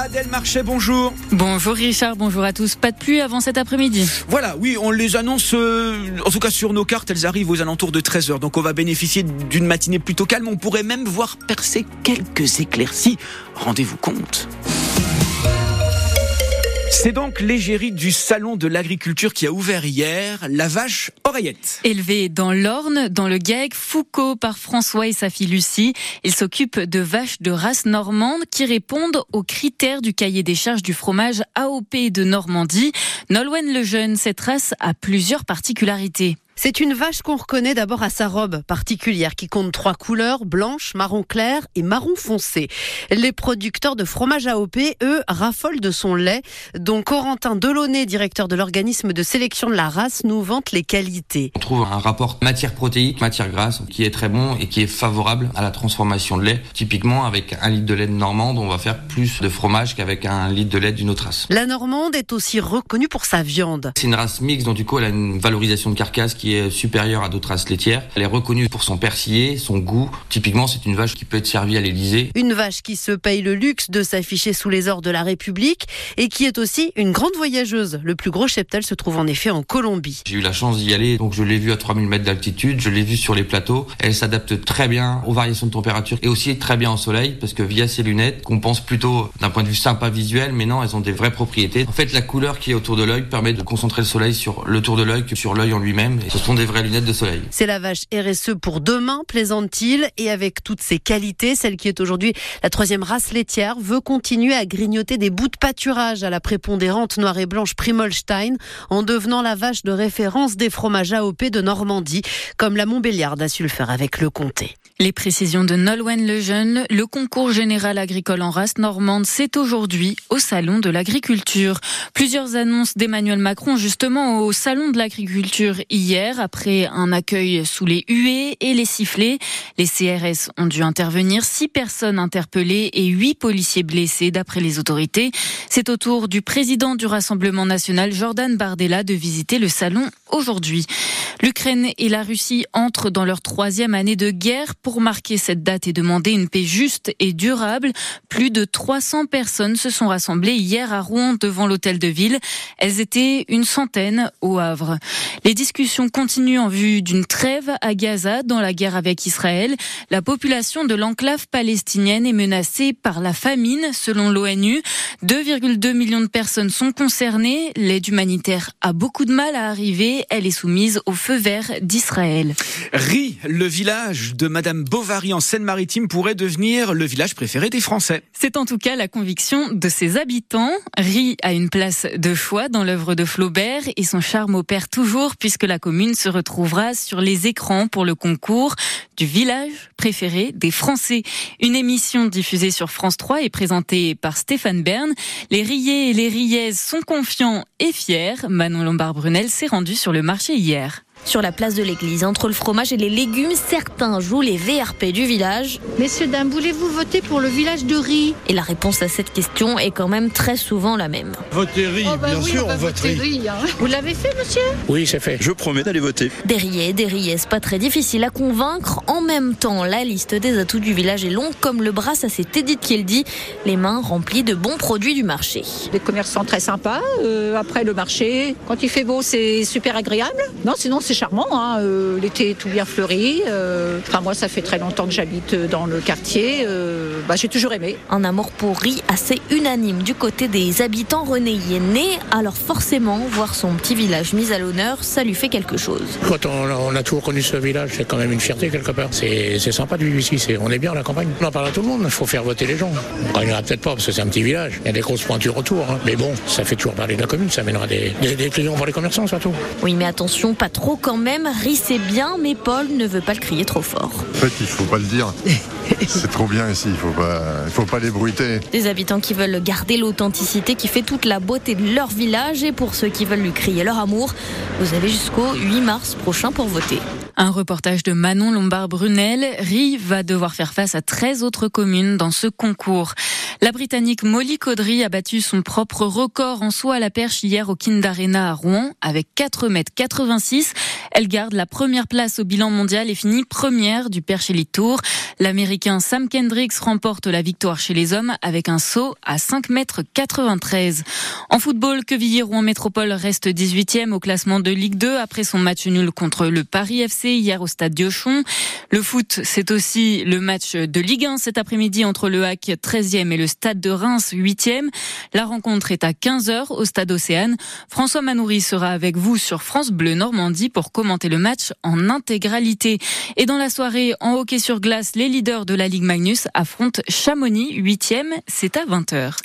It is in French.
Adèle Marchais, bonjour. Bonjour Richard, bonjour à tous. Pas de pluie avant cet après-midi. Voilà, oui, on les annonce, euh, en tout cas sur nos cartes, elles arrivent aux alentours de 13h. Donc on va bénéficier d'une matinée plutôt calme. On pourrait même voir percer quelques éclaircies. Rendez-vous compte. C'est donc l'égérie du Salon de l'agriculture qui a ouvert hier, la vache oreillette. Élevée dans l'Orne, dans le GEG, Foucault par François et sa fille Lucie, il s'occupe de vaches de race normande qui répondent aux critères du cahier des charges du fromage AOP de Normandie. Nolwenn Lejeune, cette race a plusieurs particularités. C'est une vache qu'on reconnaît d'abord à sa robe particulière qui compte trois couleurs, blanche, marron clair et marron foncé. Les producteurs de fromage AOP, eux, raffolent de son lait, dont Corentin Delaunay, directeur de l'organisme de sélection de la race, nous vante les qualités. On trouve un rapport matière protéique, matière grasse qui est très bon et qui est favorable à la transformation de lait. Typiquement, avec un litre de lait de normande, on va faire plus de fromage qu'avec un litre de lait d'une autre race. La normande est aussi reconnue pour sa viande. C'est une race mixte, donc du coup, elle a une valorisation de carcasse qui est supérieure à d'autres races laitières. Elle est reconnue pour son persillé, son goût. Typiquement, c'est une vache qui peut être servie à l'Élysée. Une vache qui se paye le luxe de s'afficher sous les ors de la République et qui est aussi une grande voyageuse. Le plus gros cheptel se trouve en effet en Colombie. J'ai eu la chance d'y aller, donc je l'ai vue à 3000 mètres d'altitude, je l'ai vue sur les plateaux. Elle s'adapte très bien aux variations de température et aussi très bien au soleil parce que via ses lunettes, qu'on pense plutôt d'un point de vue sympa visuel, mais non, elles ont des vraies propriétés. En fait, la couleur qui est autour de l'œil permet de concentrer le soleil sur le tour de l'œil que sur l'œil en lui-même. Et ce sont des vraies lunettes de soleil. C'est la vache RSE pour demain, plaisante-t-il, et avec toutes ses qualités, celle qui est aujourd'hui la troisième race laitière veut continuer à grignoter des bouts de pâturage à la prépondérante noire et blanche Primolstein en devenant la vache de référence des fromages AOP de Normandie, comme la Montbéliarde a su le faire avec le comté. Les précisions de Nolwenn Lejeune, le concours général agricole en race normande, c'est aujourd'hui au Salon de l'agriculture. Plusieurs annonces d'Emmanuel Macron justement au Salon de l'agriculture hier après un accueil sous les huées et les sifflets. Les CRS ont dû intervenir, six personnes interpellées et huit policiers blessés d'après les autorités. C'est au tour du président du Rassemblement national, Jordan Bardella, de visiter le salon aujourd'hui. L'Ukraine et la Russie entrent dans leur troisième année de guerre. Pour marquer cette date et demander une paix juste et durable, plus de 300 personnes se sont rassemblées hier à Rouen devant l'hôtel de ville. Elles étaient une centaine au Havre. Les discussions continuent en vue d'une trêve à Gaza dans la guerre avec Israël. La population de l'enclave palestinienne est menacée par la famine selon l'ONU. 2,2 millions de personnes sont concernées. L'aide humanitaire a beaucoup de mal à arriver. Elle est soumise au feu vert d'Israël. Ri, le village de Madame Bovary en Seine-Maritime pourrait devenir le village préféré des Français. C'est en tout cas la conviction de ses habitants. Ri a une place de choix dans l'œuvre de Flaubert et son charme opère toujours puisque la commune se retrouvera sur les écrans pour le concours du village préféré des Français. Une émission diffusée sur France 3 et présentée par Stéphane Bern. Les riés et les riaises sont confiants et fiers. Manon Lombard-Brunel s'est rendu sur le marché hier. Sur la place de l'église, entre le fromage et les légumes, certains jouent les VRP du village. Messieurs, dames, voulez-vous voter pour le village de Riz Et la réponse à cette question est quand même très souvent la même. Voter Riz, Oh, bah bien oui, sûr, on vote voter Riz. Riz, hein. Vous l'avez fait, monsieur? Oui, c'est fait. Je promets d'aller voter. Des riais, des riaises, pas très difficile à convaincre. En même temps, la liste des atouts du village est longue comme le bras, ça c'est Edith qui le dit. Les mains remplies de bons produits du marché. Des commerçants très sympas. euh, après le marché, quand il fait beau, c'est super agréable. Non, sinon c'est charmant. hein, euh, L'été est tout bien fleuri. euh, Enfin, moi, ça fait très longtemps que j'habite dans le quartier. euh, bah, J'ai toujours aimé. Un amour pour riz assez unanime du côté des habitants. René y est né, alors forcément, voir son petit village mis à l'honneur, ça lui fait quelque chose. Quand on, a- on a toujours connu ce village, c'est quand même une fierté quelque part. C'est c'est sympa de vivre ici, c'est- on est bien à la campagne. On en parle à tout le monde, il faut faire voter les gens. On gagnera peut-être pas parce que c'est un petit village, il y a des grosses pointures autour. hein. Mais bon, ça fait toujours parler de la commune, ça amènera des, des, des clients pour les commerçants surtout. Oui, mais attention, pas trop quand même. Riz c'est bien, mais Paul ne veut pas le crier trop fort. En fait, il faut pas le dire. C'est trop bien ici, il faut pas, il faut pas les bruiter. Des habitants qui veulent garder l'authenticité qui fait toute la beauté de leur village et pour ceux qui veulent lui crier leur amour, vous avez jusqu'au 8 mars prochain pour voter. Un reportage de Manon Lombard-Brunel. Rive va devoir faire face à 13 autres communes dans ce concours. La Britannique Molly Caudry a battu son propre record en soi à la perche hier au Kind Arena à Rouen avec 4 mètres 86. Elle garde la première place au bilan mondial et finit première du perche Elite Tour. L'Américain Sam Kendricks remporte la victoire chez les hommes avec un saut à 5 mètres 93. En football, Quevilly-Rouen Métropole reste 18e au classement de Ligue 2 après son match nul contre le Paris FC hier au stade Diochon. Le foot, c'est aussi le match de Ligue 1 cet après-midi entre le HAC 13e et le stade de Reims 8e. La rencontre est à 15h au stade Océane. François Manoury sera avec vous sur France Bleu Normandie pour commenter le match en intégralité. Et dans la soirée, en hockey sur glace, les leaders de la Ligue Magnus affrontent Chamonix 8e. C'est à 20h.